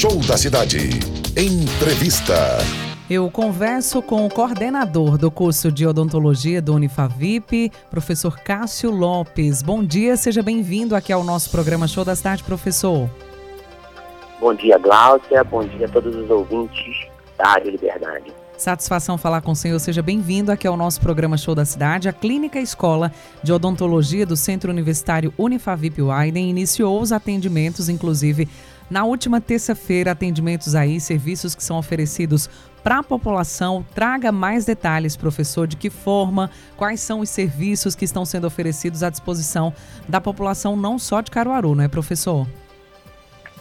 Show da Cidade. Entrevista. Eu converso com o coordenador do curso de odontologia do Unifavip, professor Cássio Lopes. Bom dia, seja bem-vindo aqui ao nosso programa Show da Cidade, professor. Bom dia, Gláucia. Bom dia a todos os ouvintes da Rádio Liberdade. Satisfação falar com o senhor. Seja bem-vindo aqui ao nosso programa Show da Cidade. A Clínica Escola de Odontologia do Centro Universitário Unifavip Widen iniciou os atendimentos, inclusive na última terça-feira, atendimentos aí, serviços que são oferecidos para a população. Traga mais detalhes, professor, de que forma, quais são os serviços que estão sendo oferecidos à disposição da população, não só de Caruaru, não é, professor?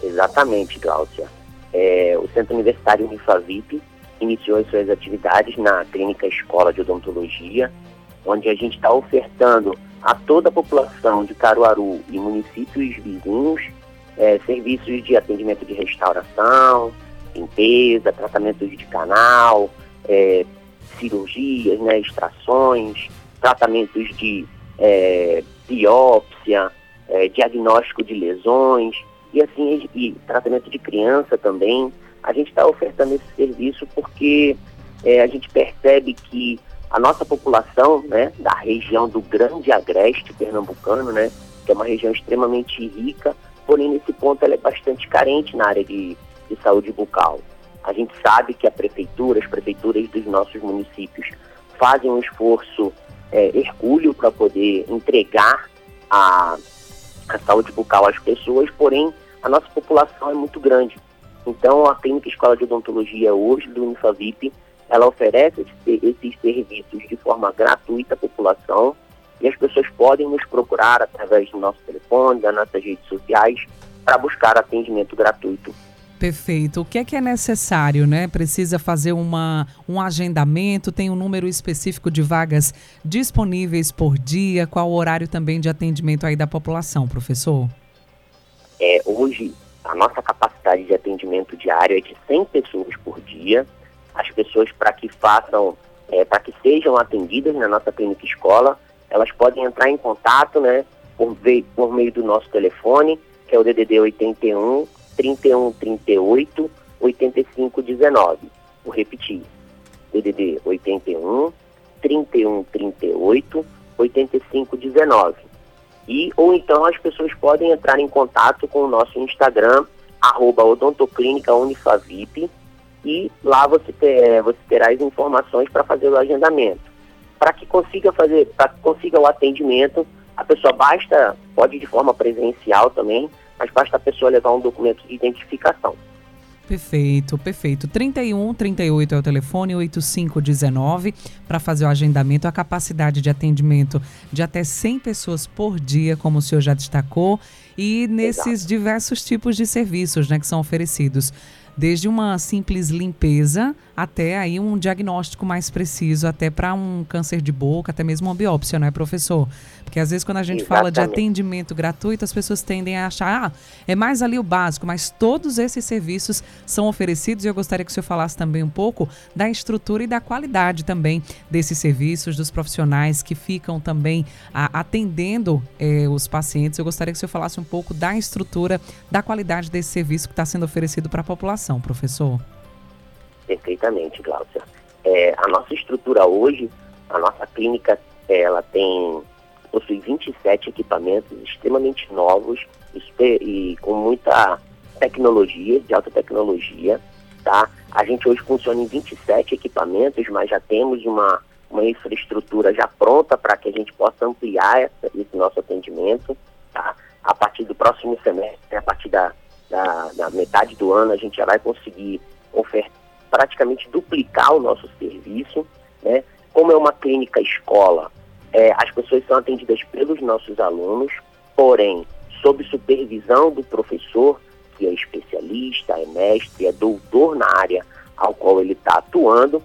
Exatamente, Gláucia. É, o Centro Universitário Unifavip iniciou as suas atividades na Clínica Escola de Odontologia, onde a gente está ofertando a toda a população de Caruaru e municípios vizinhos é, serviços de atendimento de restauração, limpeza, tratamentos de canal, é, cirurgias, né, extrações, tratamentos de é, biópsia, é, diagnóstico de lesões e assim e tratamento de criança também. A gente está ofertando esse serviço porque é, a gente percebe que a nossa população, né, da região do Grande Agreste pernambucano, né, que é uma região extremamente rica, porém nesse ponto ela é bastante carente na área de, de saúde bucal. A gente sabe que a prefeitura, as prefeituras dos nossos municípios fazem um esforço é, hercúleo para poder entregar a, a saúde bucal às pessoas, porém a nossa população é muito grande. Então a Clínica Escola de Odontologia hoje do Unifavip, ela oferece esses serviços de forma gratuita à população, e as pessoas podem nos procurar através do nosso telefone, das nossas redes sociais, para buscar atendimento gratuito. Perfeito. O que é que é necessário, né? Precisa fazer uma, um agendamento, tem um número específico de vagas disponíveis por dia, qual o horário também de atendimento aí da população, professor? É, hoje, a nossa capacidade de atendimento diário é de 100 pessoas por dia. As pessoas, para que façam, é, para que sejam atendidas na nossa clínica escola, elas podem entrar em contato, né, por, por meio do nosso telefone, que é o DDD 81 31 38 85 19. Vou repetir. DDD 81 31 38 85 19. E, ou então as pessoas podem entrar em contato com o nosso Instagram, arroba odontoclínica Unifavip, e lá você, ter, você terá as informações para fazer o agendamento para que consiga fazer, para que consiga o atendimento, a pessoa basta, pode de forma presencial também, mas basta a pessoa levar um documento de identificação. Perfeito, perfeito. 31 38 é o telefone, 8519 para fazer o agendamento. A capacidade de atendimento de até 100 pessoas por dia, como o senhor já destacou, e nesses Exato. diversos tipos de serviços né, que são oferecidos desde uma simples limpeza até aí um diagnóstico mais preciso, até para um câncer de boca, até mesmo uma biópsia, não é, professor? Porque às vezes quando a gente Exatamente. fala de atendimento gratuito, as pessoas tendem a achar, ah, é mais ali o básico, mas todos esses serviços são oferecidos e eu gostaria que o senhor falasse também um pouco da estrutura e da qualidade também desses serviços, dos profissionais que ficam também a, atendendo eh, os pacientes. Eu gostaria que o senhor falasse um pouco da estrutura, da qualidade desse serviço que está sendo oferecido para a população, professor. Perfeitamente, Glaucia. É, a nossa estrutura hoje, a nossa clínica, ela tem possui 27 equipamentos extremamente novos e, com muita tecnologia, de alta tecnologia, tá? A gente hoje funciona em 27 equipamentos, mas já temos uma, uma infraestrutura já pronta para que a gente possa ampliar essa, esse nosso atendimento, tá? A partir do próximo semestre, a partir da, da, da metade do ano, a gente já vai conseguir ofertar, praticamente duplicar o nosso serviço, né? Como é uma clínica escola, é, as pessoas são atendidas pelos nossos alunos, porém, sob supervisão do professor, que é especialista, é mestre, é doutor na área ao qual ele está atuando,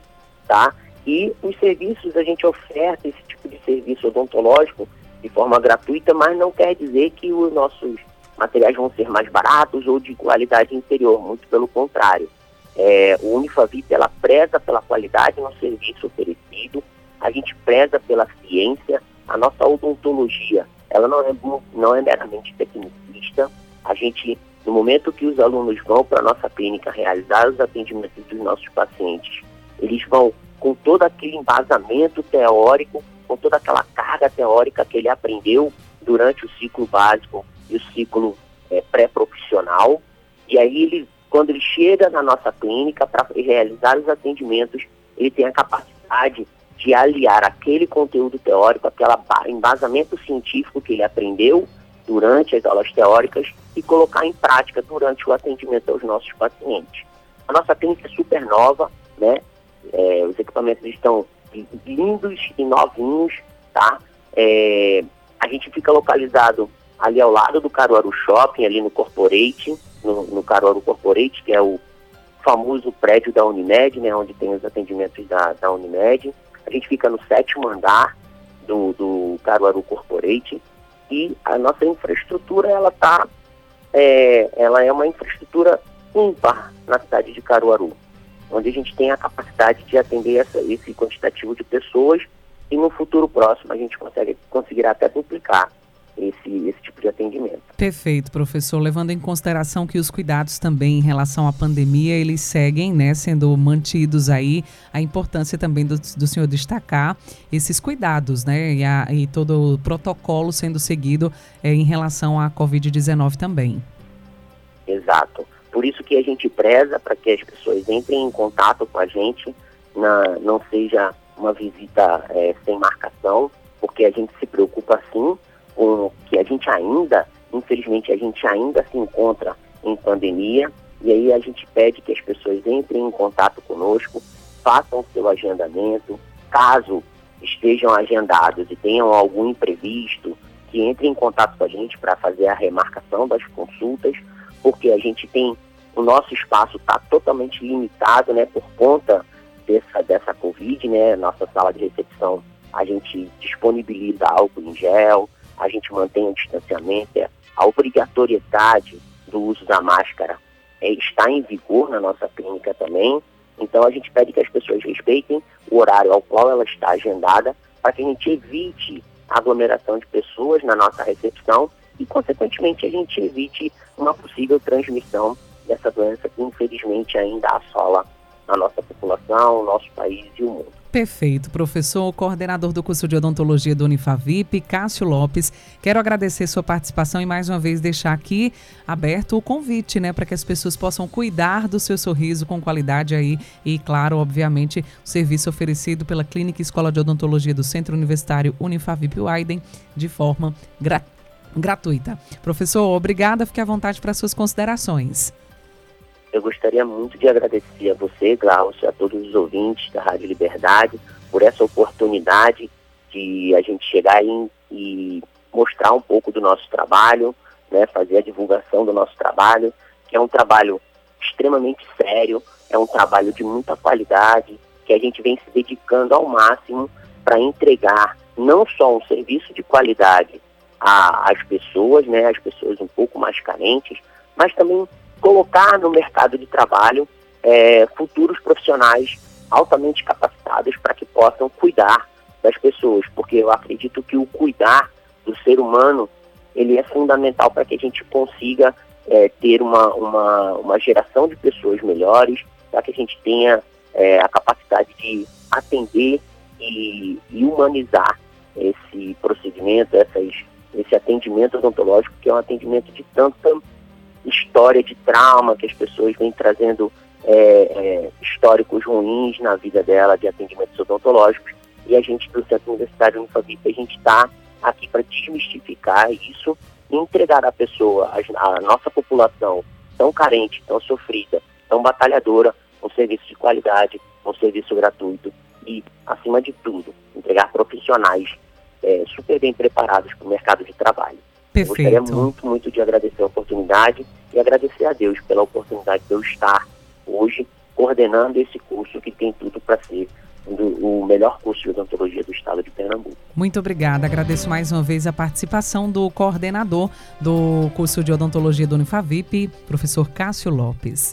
tá? E os serviços, a gente oferta esse tipo de serviço odontológico de forma gratuita, mas não quer dizer que os nossos materiais vão ser mais baratos ou de qualidade inferior, muito pelo contrário. É, o Unifavip, ela preza pela qualidade no serviço oferecido, a gente preza pela ciência, a nossa odontologia, ela não é, não é meramente tecnicista, a gente, no momento que os alunos vão para a nossa clínica realizar os atendimentos dos nossos pacientes, eles vão com todo aquele embasamento teórico, com toda aquela carga teórica que ele aprendeu durante o ciclo básico e o ciclo é, pré-profissional, e aí ele quando ele chega na nossa clínica para realizar os atendimentos, ele tem a capacidade de aliar aquele conteúdo teórico, aquele embasamento científico que ele aprendeu durante as aulas teóricas e colocar em prática durante o atendimento aos nossos pacientes. A nossa clínica é super nova, né? É, os equipamentos estão lindos e novinhos, tá? É, a gente fica localizado ali ao lado do Caruaru Shopping, ali no Corporate, no, no Caruaru Corporate, que é o famoso prédio da Unimed, né, onde tem os atendimentos da, da Unimed. A gente fica no sétimo andar do, do Caruaru Corporate e a nossa infraestrutura, ela tá, é, ela é uma infraestrutura ímpar na cidade de Caruaru, onde a gente tem a capacidade de atender essa, esse quantitativo de pessoas e no futuro próximo a gente consegue, conseguirá até duplicar esse, esse tipo de atendimento. Perfeito, professor. Levando em consideração que os cuidados também em relação à pandemia, eles seguem, né, sendo mantidos aí, a importância também do, do senhor destacar esses cuidados, né, e, a, e todo o protocolo sendo seguido é, em relação à Covid-19 também. Exato. Por isso que a gente preza para que as pessoas entrem em contato com a gente, na, não seja uma visita é, sem marcação, porque a gente se preocupa sim com que a gente ainda, infelizmente, a gente ainda se encontra em pandemia, e aí a gente pede que as pessoas entrem em contato conosco, façam o seu agendamento, caso estejam agendados e tenham algum imprevisto, que entrem em contato com a gente para fazer a remarcação das consultas, porque a gente tem, o nosso espaço está totalmente limitado, né, por conta dessa, dessa Covid, né, nossa sala de recepção, a gente disponibiliza álcool em gel, a gente mantém o distanciamento, é a obrigatoriedade do uso da máscara é, está em vigor na nossa clínica também. Então a gente pede que as pessoas respeitem o horário ao qual ela está agendada para que a gente evite a aglomeração de pessoas na nossa recepção e, consequentemente, a gente evite uma possível transmissão dessa doença que, infelizmente, ainda assola a nossa população, o nosso país e o mundo. Perfeito, professor, coordenador do curso de odontologia do Unifavip, Cássio Lopes. Quero agradecer sua participação e mais uma vez deixar aqui aberto o convite, né, para que as pessoas possam cuidar do seu sorriso com qualidade aí e, claro, obviamente, o serviço oferecido pela Clínica Escola de Odontologia do Centro Universitário Unifavip Widen de forma gratuita. Professor, obrigada, fique à vontade para suas considerações. Eu gostaria muito de agradecer a você, Glaucio, a todos os ouvintes da Rádio Liberdade, por essa oportunidade de a gente chegar e mostrar um pouco do nosso trabalho, né, fazer a divulgação do nosso trabalho, que é um trabalho extremamente sério, é um trabalho de muita qualidade, que a gente vem se dedicando ao máximo para entregar não só um serviço de qualidade às pessoas, né, às pessoas um pouco mais carentes, mas também colocar no mercado de trabalho é, futuros profissionais altamente capacitados para que possam cuidar das pessoas, porque eu acredito que o cuidar do ser humano ele é fundamental para que a gente consiga é, ter uma, uma, uma geração de pessoas melhores, para que a gente tenha é, a capacidade de atender e, e, humanizar esse procedimento, essas, esse atendimento odontológico, que é um atendimento de tanta história de trauma que as pessoas vêm trazendo é, é, históricos ruins na vida dela de atendimentos odontológicos. E a gente do Centro Universitário Unifavip, a gente está aqui para desmistificar isso e entregar à pessoa, a, a nossa população tão carente, tão sofrida, tão batalhadora, um serviço de qualidade, um serviço gratuito e, acima de tudo, entregar profissionais é, super bem preparados para o mercado de trabalho. Perfeito. Eu gostaria muito, muito de agradecer a oportunidade e agradecer a Deus pela oportunidade de eu estar hoje coordenando esse curso que tem tudo para ser o melhor curso de odontologia do estado de Pernambuco. Muito obrigada. Agradeço mais uma vez a participação do coordenador do curso de odontologia do Unifavip, professor Cássio Lopes.